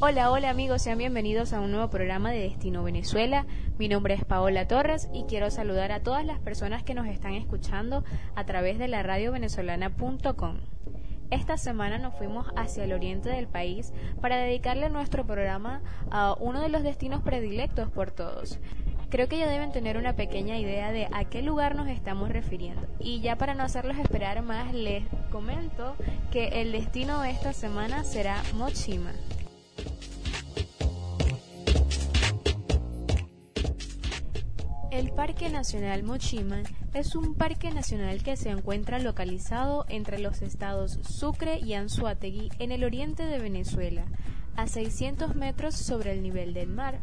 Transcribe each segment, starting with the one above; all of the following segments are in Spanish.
Hola, hola amigos, sean bienvenidos a un nuevo programa de Destino Venezuela. Mi nombre es Paola Torres y quiero saludar a todas las personas que nos están escuchando a través de la radio venezolana.com. Esta semana nos fuimos hacia el oriente del país para dedicarle nuestro programa a uno de los destinos predilectos por todos. Creo que ya deben tener una pequeña idea de a qué lugar nos estamos refiriendo. Y ya para no hacerlos esperar más, les comento que el destino de esta semana será Mochima. El Parque Nacional Mochima es un parque nacional que se encuentra localizado entre los estados Sucre y Anzoátegui en el oriente de Venezuela, a 600 metros sobre el nivel del mar,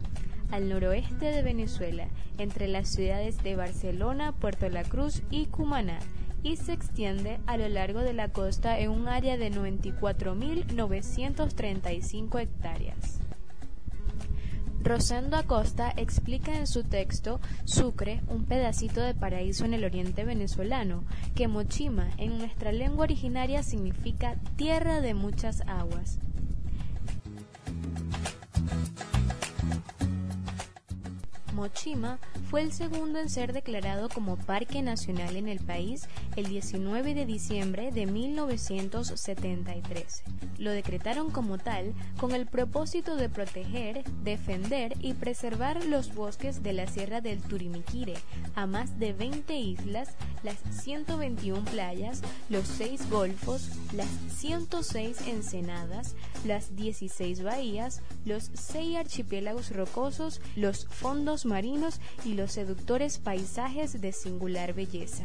al noroeste de Venezuela, entre las ciudades de Barcelona, Puerto La Cruz y Cumaná, y se extiende a lo largo de la costa en un área de 94.935 hectáreas. Rosendo Acosta explica en su texto Sucre, un pedacito de paraíso en el oriente venezolano, que Mochima en nuestra lengua originaria significa tierra de muchas aguas. Mochima fue el segundo en ser declarado como Parque Nacional en el país el 19 de diciembre de 1973. Lo decretaron como tal con el propósito de proteger, defender y preservar los bosques de la Sierra del Turimiquire, a más de 20 islas, las 121 playas, los 6 golfos, las 106 ensenadas, las 16 bahías, los 6 archipiélagos rocosos, los fondos marinos y los seductores paisajes de singular belleza.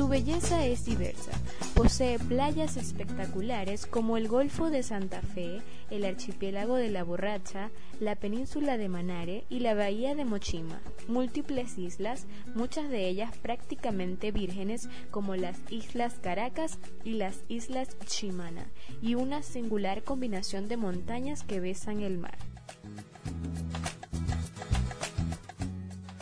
Su belleza es diversa. Posee playas espectaculares como el Golfo de Santa Fe, el archipiélago de La Borracha, la península de Manare y la bahía de Mochima. Múltiples islas, muchas de ellas prácticamente vírgenes como las Islas Caracas y las Islas Chimana, y una singular combinación de montañas que besan el mar.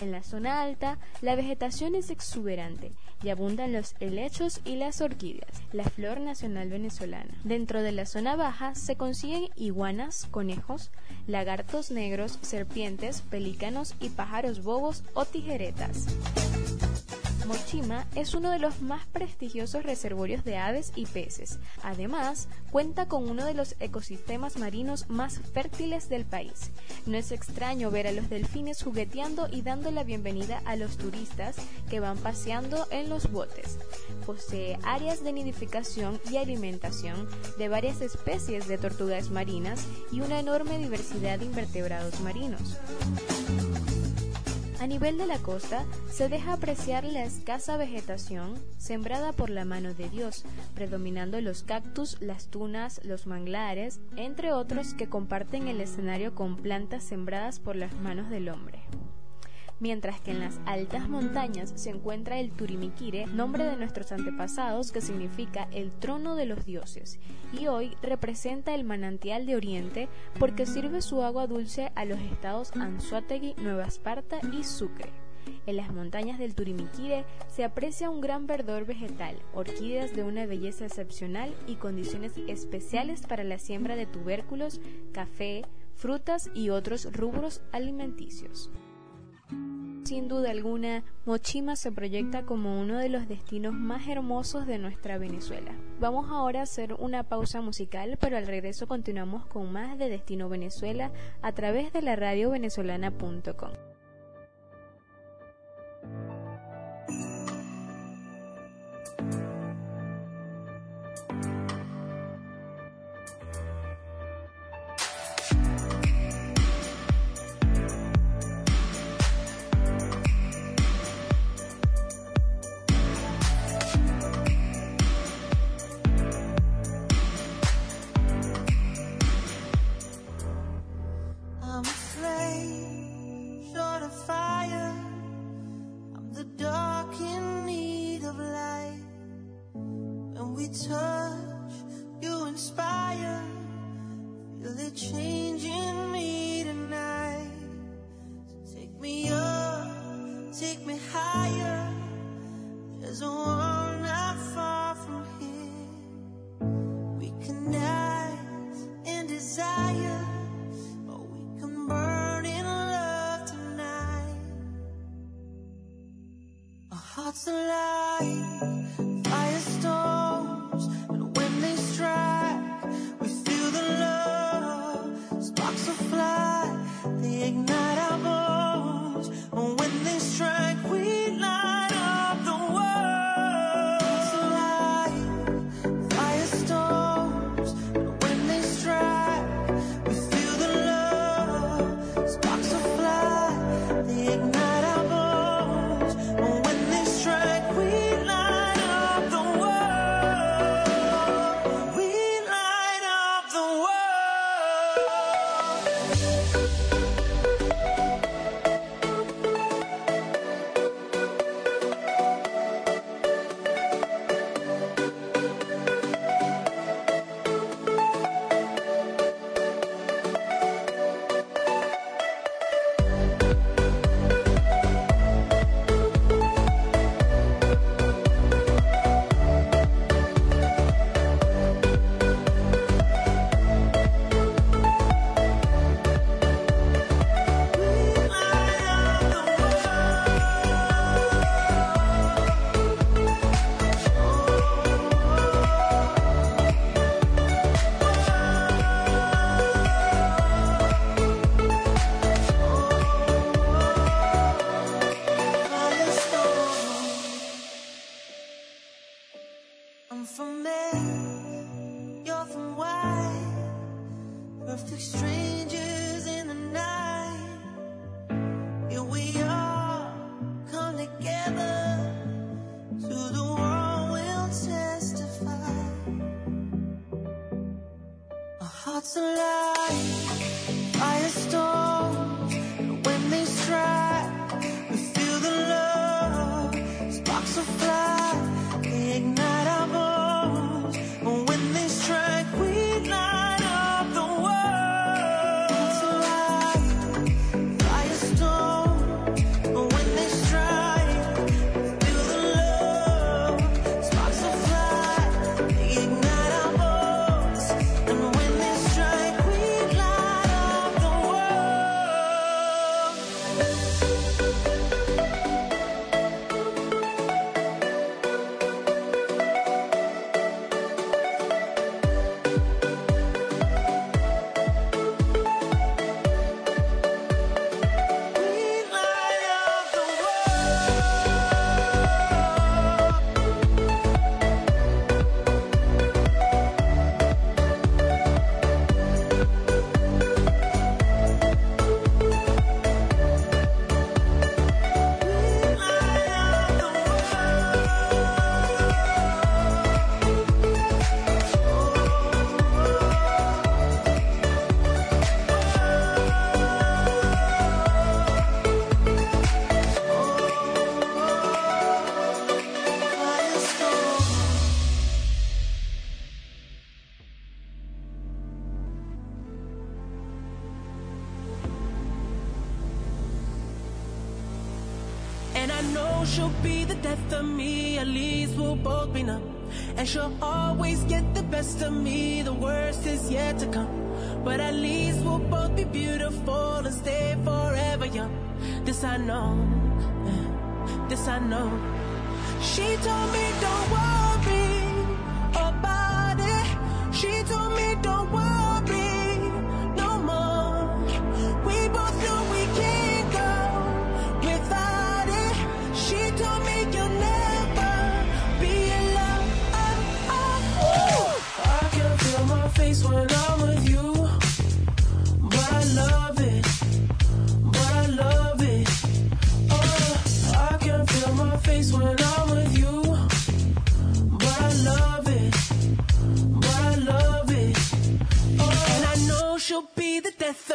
En la zona alta, la vegetación es exuberante y abundan los helechos y las orquídeas, la flor nacional venezolana. Dentro de la zona baja se consiguen iguanas, conejos, lagartos negros, serpientes, pelícanos y pájaros bobos o tijeretas. Mochima es uno de los más prestigiosos reservorios de aves y peces. Además, cuenta con uno de los ecosistemas marinos más fértiles del país. No es extraño ver a los delfines jugueteando y dando la bienvenida a los turistas que van paseando en los botes. Posee áreas de nidificación y alimentación de varias especies de tortugas marinas y una enorme diversidad de invertebrados marinos. A nivel de la costa se deja apreciar la escasa vegetación sembrada por la mano de Dios, predominando los cactus, las tunas, los manglares, entre otros que comparten el escenario con plantas sembradas por las manos del hombre mientras que en las altas montañas se encuentra el Turimiquire, nombre de nuestros antepasados que significa el trono de los dioses, y hoy representa el manantial de Oriente porque sirve su agua dulce a los estados Anzoátegui, Nueva Esparta y Sucre. En las montañas del Turimiquire se aprecia un gran verdor vegetal, orquídeas de una belleza excepcional y condiciones especiales para la siembra de tubérculos, café, frutas y otros rubros alimenticios. Sin duda alguna, Mochima se proyecta como uno de los destinos más hermosos de nuestra Venezuela. Vamos ahora a hacer una pausa musical, pero al regreso continuamos con más de Destino Venezuela a través de la radio venezolana.com. And she'll always get the best of me, the worst is yet to come. But at least we'll both be beautiful and stay forever young. This I know, this I know. She told me don't worry.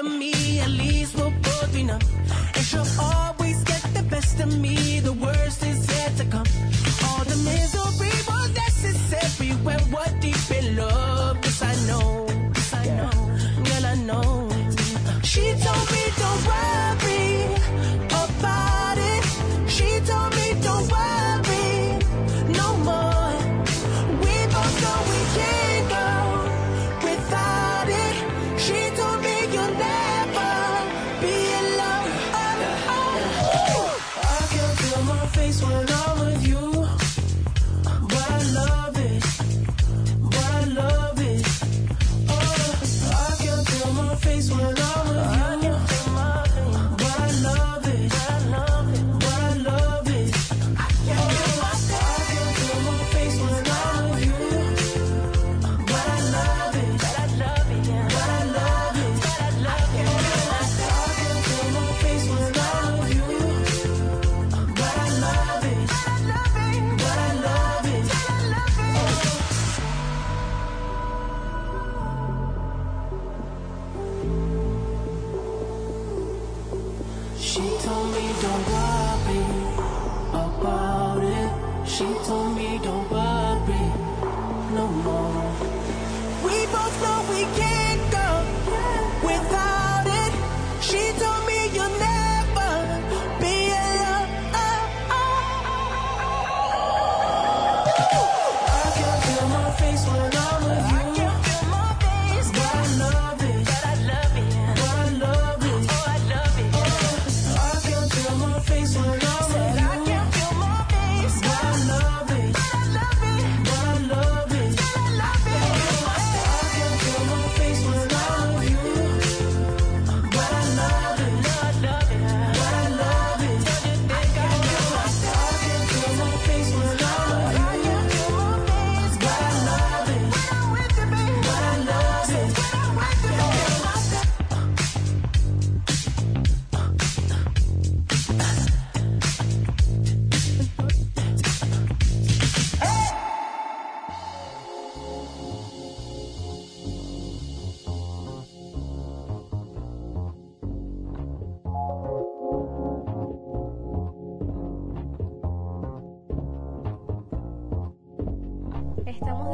me at least.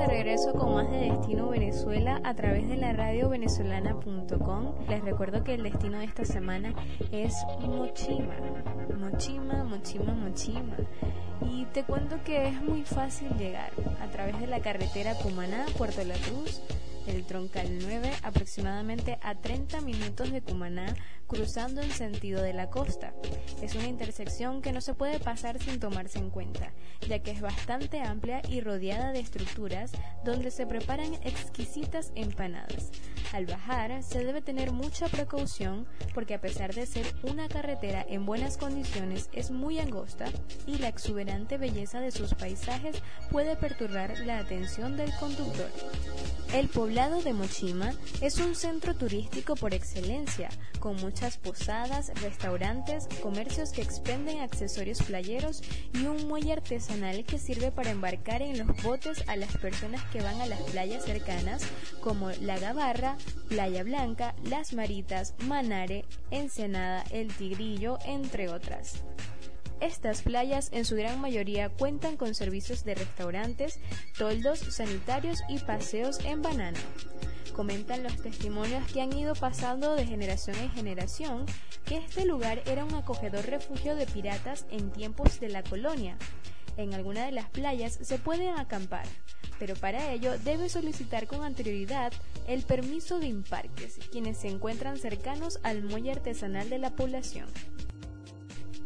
Regreso con más de Destino Venezuela a través de la radio venezolana.com. Les recuerdo que el destino de esta semana es Mochima. Mochima, Mochima, Mochima. Y te cuento que es muy fácil llegar a través de la carretera Cumaná, Puerto La Cruz, el Troncal 9, aproximadamente a 30 minutos de Cumaná, cruzando en sentido de la costa. Es una intersección que no se puede pasar sin tomarse en cuenta, ya que es bastante amplia y rodeada de estructuras donde se preparan exquisitas empanadas. Al bajar se debe tener mucha precaución porque a pesar de ser una carretera en buenas condiciones es muy angosta y la exuberante belleza de sus paisajes puede perturbar la atención del conductor. El poblado de Mochima es un centro turístico por excelencia, con muchas posadas, restaurantes, comercios que expenden accesorios playeros y un muelle artesanal que sirve para embarcar en los botes a las personas que van a las playas cercanas como La Gabarra, Playa Blanca, Las Maritas, Manare, Ensenada, El Tigrillo, entre otras. Estas playas en su gran mayoría cuentan con servicios de restaurantes, toldos sanitarios y paseos en banana. Comentan los testimonios que han ido pasando de generación en generación que este lugar era un acogedor refugio de piratas en tiempos de la colonia. En alguna de las playas se pueden acampar, pero para ello debe solicitar con anterioridad el permiso de imparques, quienes se encuentran cercanos al muelle artesanal de la población.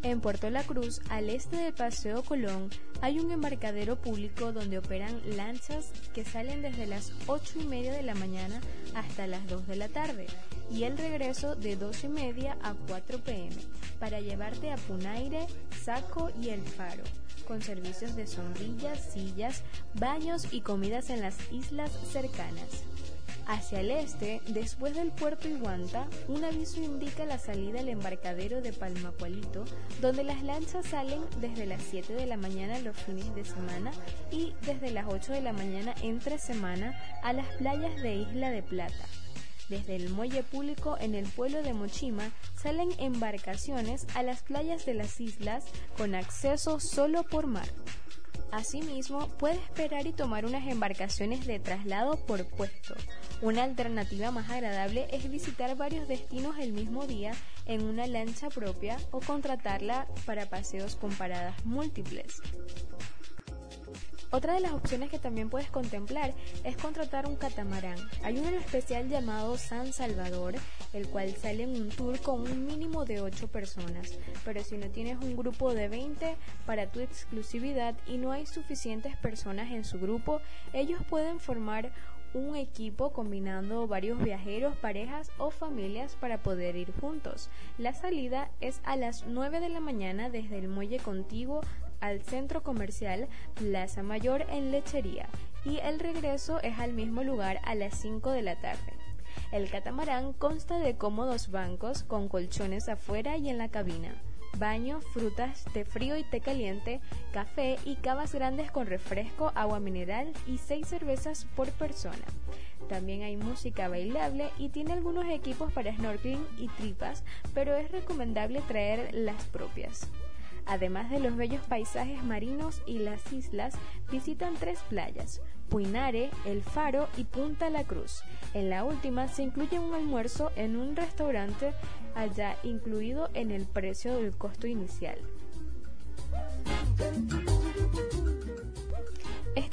En Puerto La Cruz, al este del Paseo Colón, hay un embarcadero público donde operan lanchas que salen desde las 8 y media de la mañana hasta las 2 de la tarde y el regreso de 2 y media a 4 pm para llevarte a Punaire, Saco y El Faro, con servicios de sombrillas, sillas, baños y comidas en las islas cercanas. Hacia el este, después del puerto Iguanta, un aviso indica la salida al embarcadero de Palmacualito, donde las lanchas salen desde las 7 de la mañana los fines de semana y desde las 8 de la mañana entre semana a las playas de Isla de Plata. Desde el muelle público en el pueblo de Mochima salen embarcaciones a las playas de las islas con acceso solo por mar. Asimismo, puede esperar y tomar unas embarcaciones de traslado por puesto. Una alternativa más agradable es visitar varios destinos el mismo día en una lancha propia o contratarla para paseos con paradas múltiples. Otra de las opciones que también puedes contemplar es contratar un catamarán. Hay uno especial llamado San Salvador, el cual sale en un tour con un mínimo de 8 personas. Pero si no tienes un grupo de 20 para tu exclusividad y no hay suficientes personas en su grupo, ellos pueden formar un equipo combinando varios viajeros, parejas o familias para poder ir juntos. La salida es a las 9 de la mañana desde el muelle contiguo al centro comercial Plaza Mayor en Lechería y el regreso es al mismo lugar a las 5 de la tarde. El catamarán consta de cómodos bancos con colchones afuera y en la cabina, baño, frutas, té frío y té caliente, café y cavas grandes con refresco, agua mineral y seis cervezas por persona. También hay música bailable y tiene algunos equipos para snorkeling y tripas, pero es recomendable traer las propias. Además de los bellos paisajes marinos y las islas, visitan tres playas, Puinare, El Faro y Punta La Cruz. En la última se incluye un almuerzo en un restaurante allá incluido en el precio del costo inicial.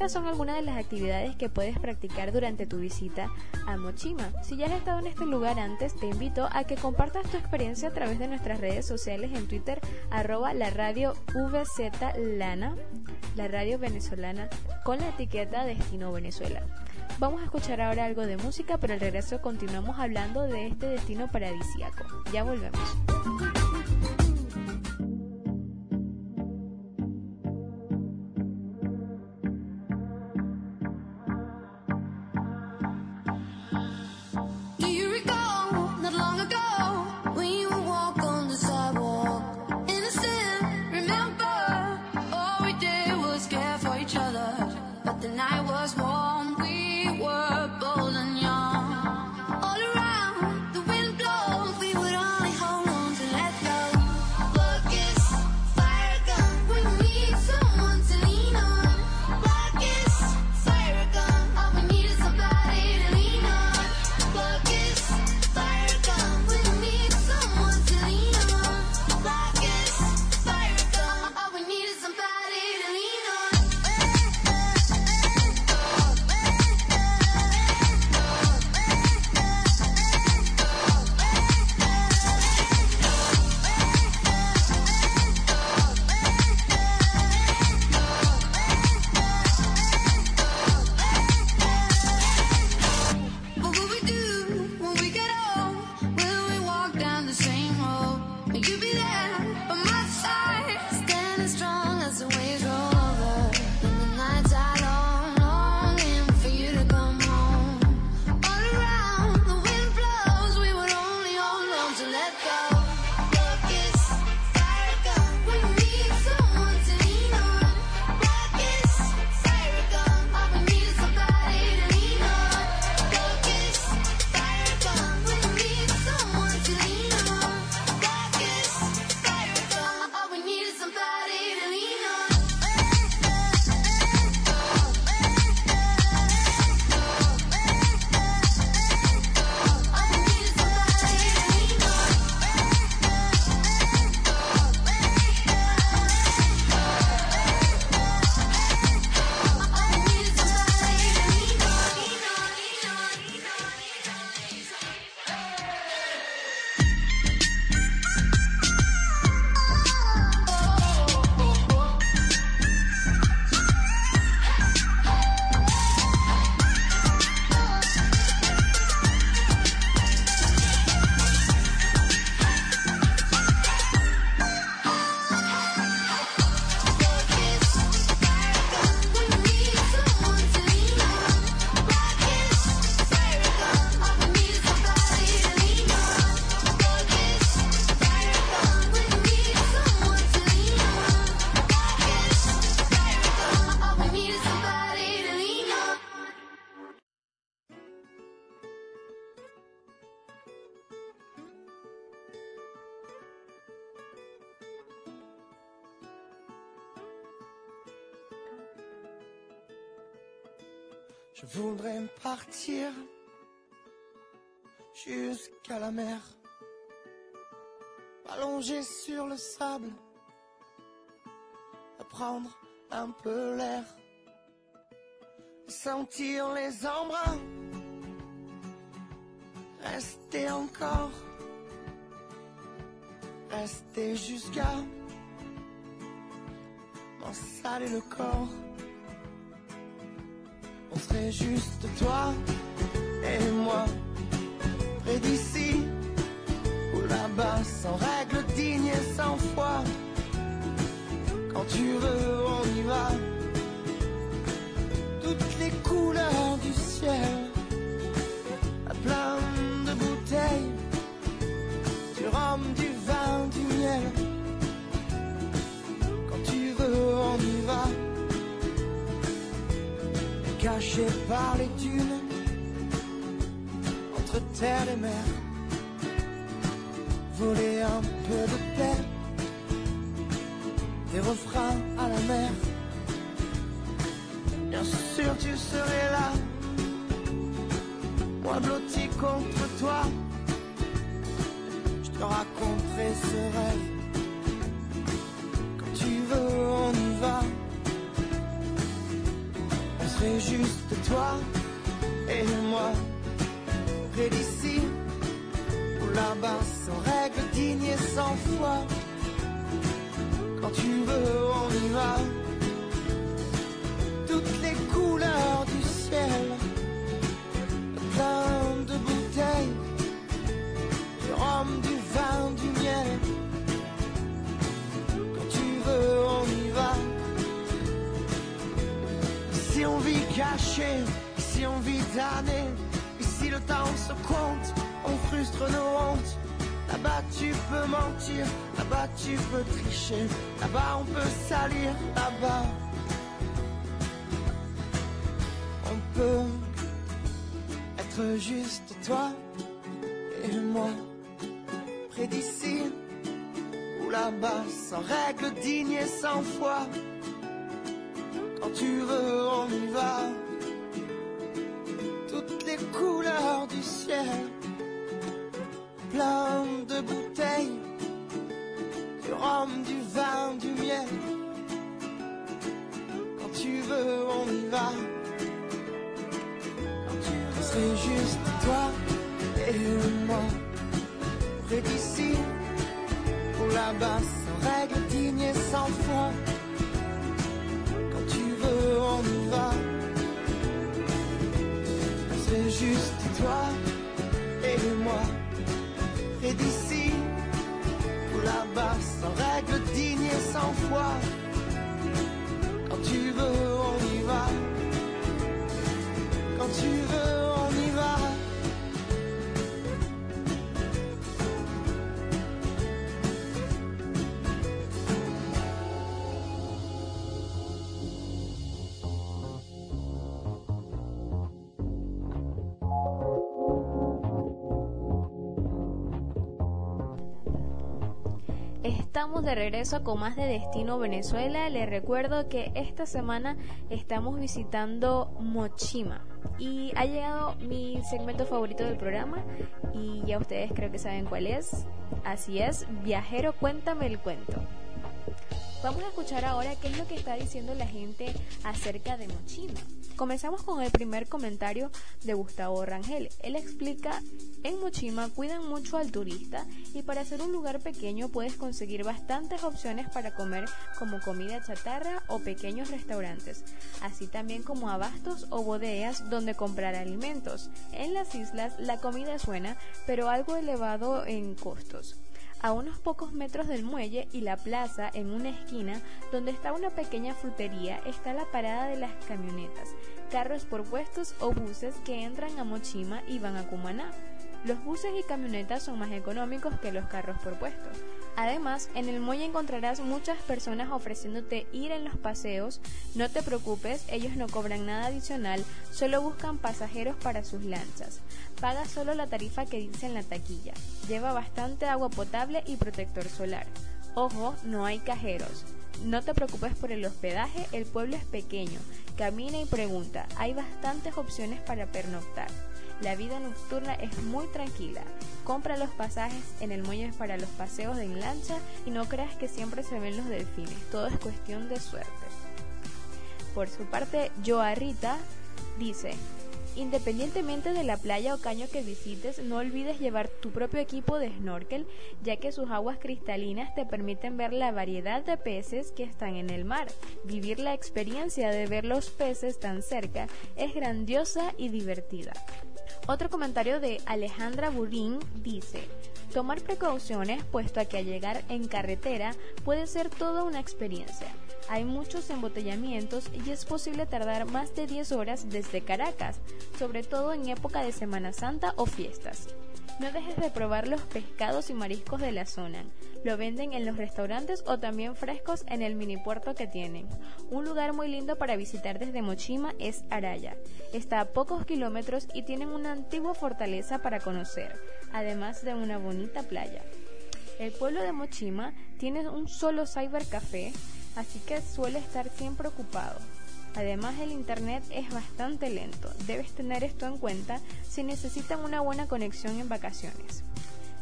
Estas son algunas de las actividades que puedes practicar durante tu visita a Mochima. Si ya has estado en este lugar antes, te invito a que compartas tu experiencia a través de nuestras redes sociales en Twitter, arroba la radio VZ Lana, la radio venezolana, con la etiqueta Destino Venezuela. Vamos a escuchar ahora algo de música, pero al regreso continuamos hablando de este destino paradisíaco. Ya volvemos. Jusqu'à la mer, allongé sur le sable, prendre un peu l'air, sentir les embruns, rester encore, rester jusqu'à m'en saler le corps. On serait juste toi et moi, d'ici ou là-bas, sans règles dignes et sans foi. Quand tu veux, on y va. Toutes les couleurs du ciel, à plein de bouteilles, du rhum, du vin, du miel. Quand tu veux, on y va caché par les dunes, terre et mer, voler un peu de paix, des refrains à la mer. Bien sûr, tu serais là, moi blotti contre toi. Je te raconterai ce rêve. Quand tu veux, on y va. On serait juste toi et moi, d'ici ou là-bas, sans règles dignes et sans foi. Quand tu veux, on y va. Toutes les couleurs du ciel, plein de bouteilles, du rhum, du vin, du miel. Quand tu veux, on y va. Ici on vit caché, ici on vit damné, temps se compte, on frustre nos hontes. Là-bas tu peux mentir, là-bas tu peux tricher, là-bas on peut salir, là-bas on peut être juste toi et moi, près d'ici ou là-bas, sans règles dignes et sans foi. Quand tu veux, on y va. Plein de bouteilles, du rhum, du vin, du miel. Quand tu veux, on y va. Quand tu veux, serait juste toi et moi, près d'ici ou là-bas, sans règles dignes et sans foi. Quand tu veux, on y va. C'est juste toi d'ici ou là-bas, sans règles dignes et sans foi. Quand tu veux, on y va. Quand tu veux, on De regreso con más de Destino Venezuela. Les recuerdo que esta semana estamos visitando Mochima y ha llegado mi segmento favorito del programa y ya ustedes creo que saben cuál es. Así es, Viajero, cuéntame el cuento. Vamos a escuchar ahora qué es lo que está diciendo la gente acerca de Mochima. Comenzamos con el primer comentario de Gustavo Rangel. Él explica, en Mochima cuidan mucho al turista y para ser un lugar pequeño puedes conseguir bastantes opciones para comer como comida chatarra o pequeños restaurantes, así también como abastos o bodegas donde comprar alimentos. En las islas la comida es buena, pero algo elevado en costos. A unos pocos metros del muelle y la plaza, en una esquina, donde está una pequeña frutería, está la parada de las camionetas, carros por puestos o buses que entran a Mochima y van a Cumaná. Los buses y camionetas son más económicos que los carros por puesto. Además, en el muelle encontrarás muchas personas ofreciéndote ir en los paseos. No te preocupes, ellos no cobran nada adicional, solo buscan pasajeros para sus lanchas. Paga solo la tarifa que dice en la taquilla. Lleva bastante agua potable y protector solar. Ojo, no hay cajeros. No te preocupes por el hospedaje, el pueblo es pequeño. Camina y pregunta, hay bastantes opciones para pernoctar. La vida nocturna es muy tranquila. Compra los pasajes en el muelle para los paseos en lancha y no creas que siempre se ven los delfines. Todo es cuestión de suerte. Por su parte, Joa Rita dice, Independientemente de la playa o caño que visites, no olvides llevar tu propio equipo de snorkel, ya que sus aguas cristalinas te permiten ver la variedad de peces que están en el mar. Vivir la experiencia de ver los peces tan cerca es grandiosa y divertida. Otro comentario de Alejandra Burín dice, tomar precauciones puesto a que al llegar en carretera puede ser toda una experiencia. Hay muchos embotellamientos y es posible tardar más de 10 horas desde Caracas, sobre todo en época de Semana Santa o fiestas. No dejes de probar los pescados y mariscos de la zona. Lo venden en los restaurantes o también frescos en el mini puerto que tienen. Un lugar muy lindo para visitar desde Mochima es Araya. Está a pocos kilómetros y tienen una antigua fortaleza para conocer, además de una bonita playa. El pueblo de Mochima tiene un solo cybercafé así que suele estar siempre ocupado. Además el internet es bastante lento, debes tener esto en cuenta si necesitan una buena conexión en vacaciones.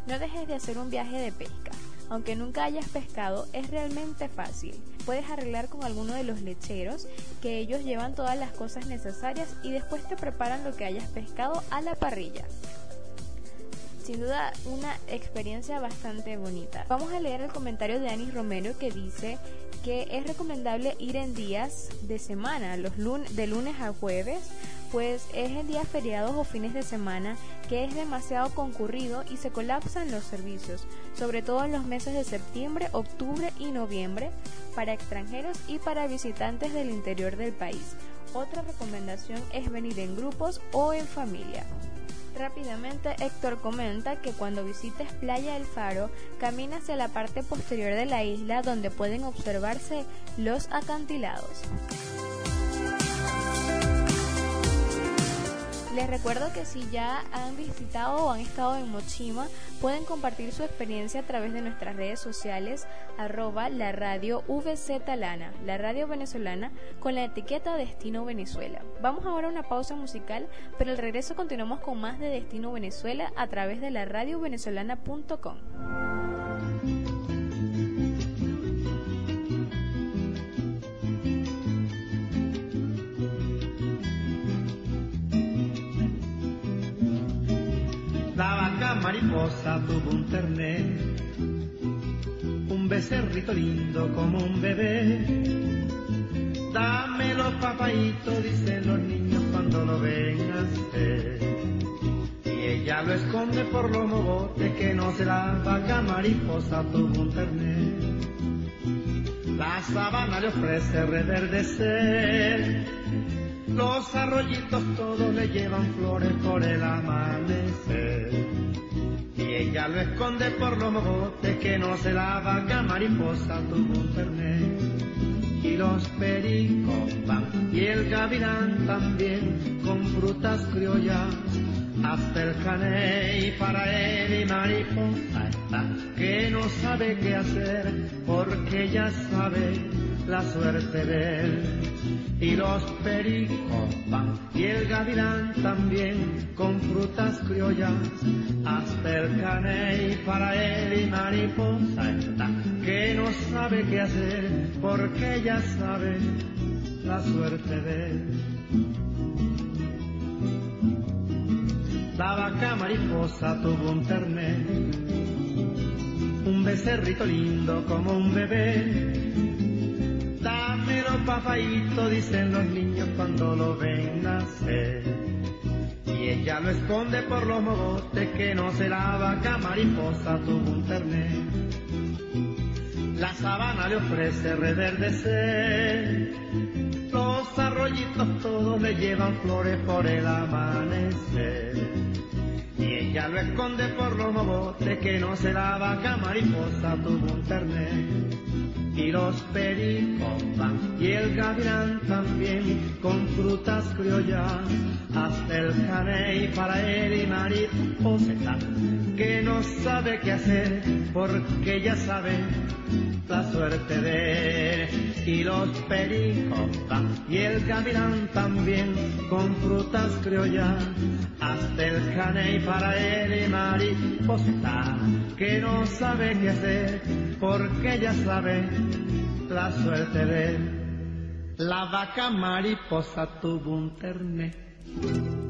No dejes de hacer un viaje de pesca. Aunque nunca hayas pescado, es realmente fácil. Puedes arreglar con alguno de los lecheros, que ellos llevan todas las cosas necesarias y después te preparan lo que hayas pescado a la parrilla sin duda una experiencia bastante bonita. Vamos a leer el comentario de Anis Romero que dice es recomendable ir en días de semana, los lunes, de lunes a jueves, pues es en días feriados o fines de semana que es demasiado concurrido y se colapsan los servicios, sobre todo en los meses de septiembre, octubre y noviembre, para extranjeros y para visitantes del interior del país. Otra recomendación es venir en grupos o en familia. Rápidamente Héctor comenta que cuando visites Playa del Faro, camina hacia la parte posterior de la isla donde pueden observarse los acantilados. Les recuerdo que si ya han visitado o han estado en Mochima, pueden compartir su experiencia a través de nuestras redes sociales, arroba la radio VZ Lana, la radio venezolana, con la etiqueta Destino Venezuela. Vamos ahora a una pausa musical, pero al regreso continuamos con más de Destino Venezuela a través de la radiovenezolana.com. La mariposa tuvo un terné, un becerrito lindo como un bebé. Dame los papaitos, dicen los niños cuando lo ven nacer. Y ella lo esconde por los mogotes que no se la vaca mariposa tuvo un terné. La sabana le ofrece reverdecer los arroyitos todos le llevan flores por el amanecer. Y ella lo esconde por los mogotes que no se la vaca mariposa tuvo un fernet. Y los pericos van y el gavilán también con frutas criollas. Hasta el caney para él y mariposa está que no sabe qué hacer porque ya sabe la suerte de él. Y los pericos van y el gavilán también con frutas criollas. Hasta el caney para él y mariposa está que no sabe qué hacer porque ya sabe la suerte de él. La vaca mariposa tuvo un terné, un becerrito lindo como un bebé. Dámelo papayito, dicen los niños cuando lo ven nacer. Y ella lo esconde por los mogotes que no se la vaca mariposa tuvo un terné. La sabana le ofrece reverdecer. Los arroyitos todos le llevan flores por el amanecer. Y ella lo esconde por los mogotes que no se la vaca mariposa tuvo un terné. Y los pericos van y el gavilán también con frutas criollas. Hasta el caney para él y mariposa está, que no sabe qué hacer porque ya sabe la suerte de él. Y los pericos y el gavilán también con frutas criollas. Hasta el caney para él y mariposa que no sabe qué hacer porque ya sabe la suerte de él. La vaca mariposa tuvo un terné.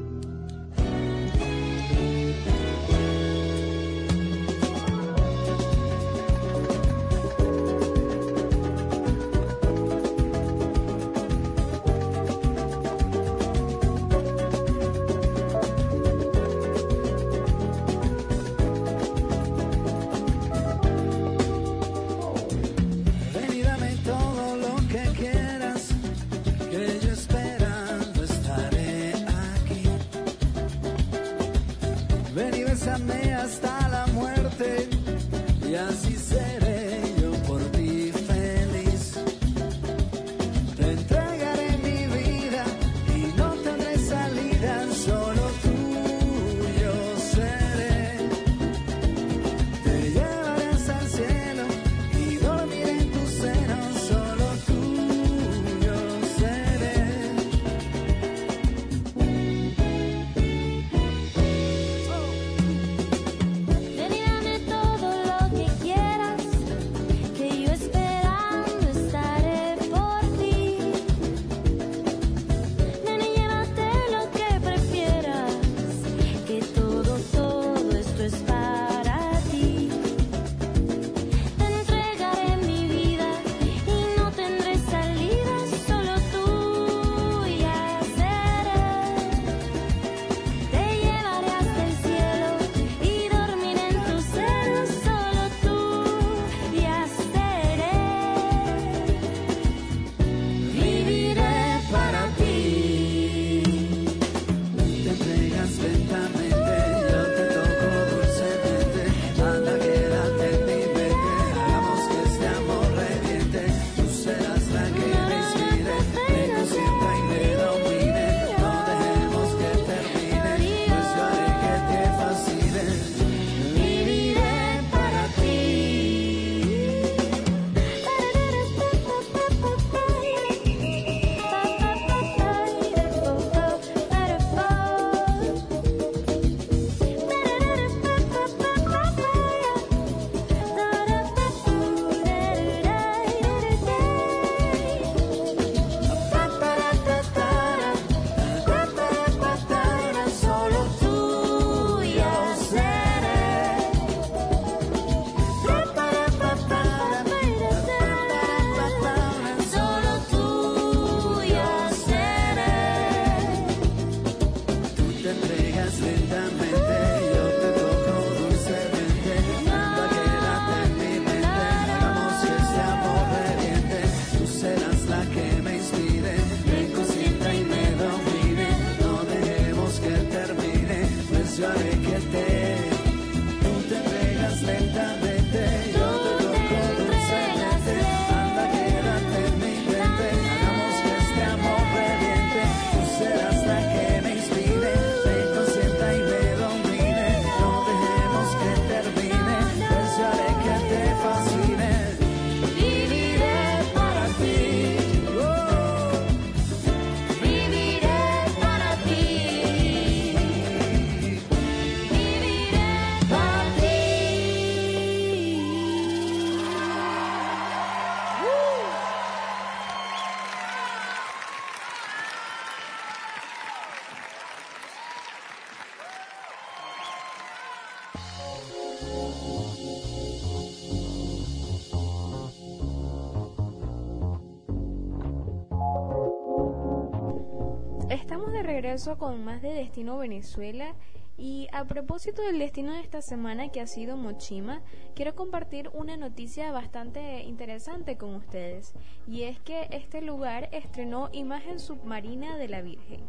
Regreso con más de Destino Venezuela. Y a propósito del destino de esta semana que ha sido Mochima, quiero compartir una noticia bastante interesante con ustedes. Y es que este lugar estrenó imagen submarina de la Virgen.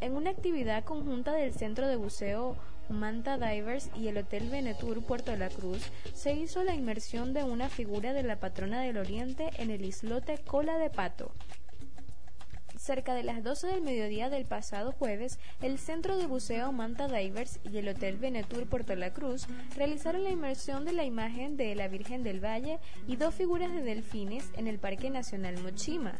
En una actividad conjunta del Centro de Buceo Manta Divers y el Hotel Venetur Puerto de la Cruz, se hizo la inmersión de una figura de la patrona del Oriente en el islote Cola de Pato, Cerca de las 12 del mediodía del pasado jueves, el Centro de Buceo Manta Divers y el Hotel Venetur Puerto La Cruz realizaron la inmersión de la imagen de la Virgen del Valle y dos figuras de delfines en el Parque Nacional Mochima.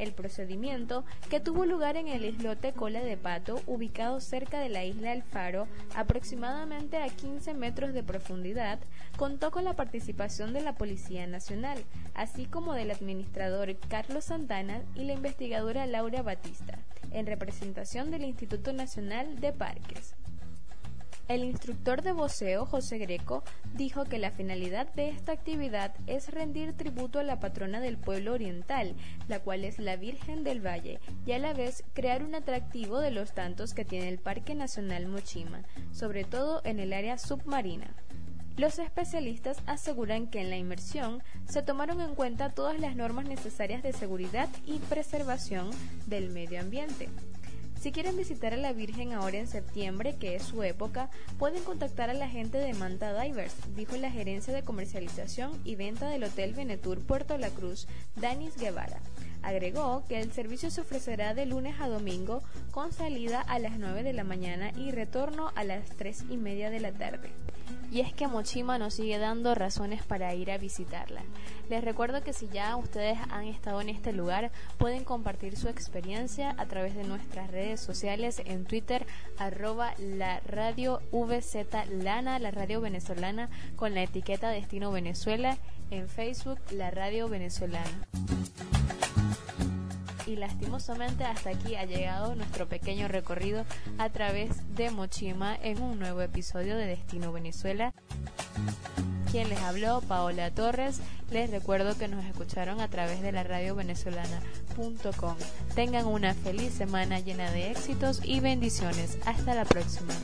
El procedimiento, que tuvo lugar en el islote Cola de Pato, ubicado cerca de la isla El Faro, aproximadamente a 15 metros de profundidad, contó con la participación de la Policía Nacional, así como del administrador Carlos Santana y la investigadora Laura Batista, en representación del Instituto Nacional de Parques. El instructor de voceo, José Greco, dijo que la finalidad de esta actividad es rendir tributo a la patrona del pueblo oriental, la cual es la Virgen del Valle, y a la vez crear un atractivo de los tantos que tiene el Parque Nacional Mochima, sobre todo en el área submarina. Los especialistas aseguran que en la inmersión se tomaron en cuenta todas las normas necesarias de seguridad y preservación del medio ambiente. Si quieren visitar a la Virgen ahora en septiembre, que es su época, pueden contactar a la gente de Manta Divers, dijo la gerencia de comercialización y venta del Hotel Venetur Puerto La Cruz, Danis Guevara. Agregó que el servicio se ofrecerá de lunes a domingo con salida a las 9 de la mañana y retorno a las 3 y media de la tarde y es que Mochima nos sigue dando razones para ir a visitarla. Les recuerdo que si ya ustedes han estado en este lugar, pueden compartir su experiencia a través de nuestras redes sociales en Twitter, arroba la radio VZ Lana, la radio venezolana, con la etiqueta Destino Venezuela, en Facebook, la radio venezolana y lastimosamente hasta aquí ha llegado nuestro pequeño recorrido a través de Mochima en un nuevo episodio de Destino Venezuela. Quien les habló, Paola Torres. Les recuerdo que nos escucharon a través de la radio venezolana.com. Tengan una feliz semana llena de éxitos y bendiciones. Hasta la próxima.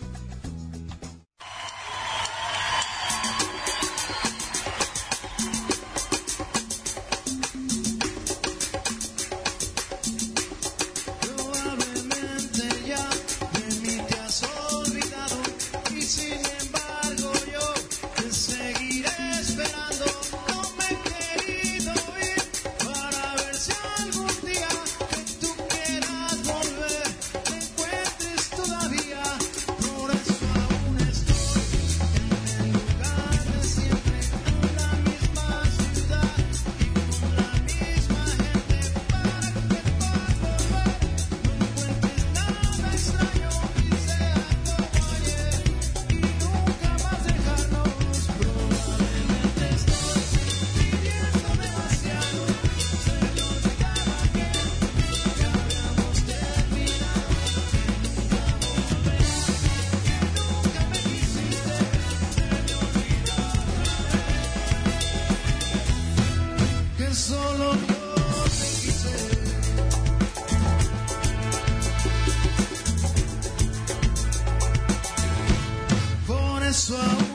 soir.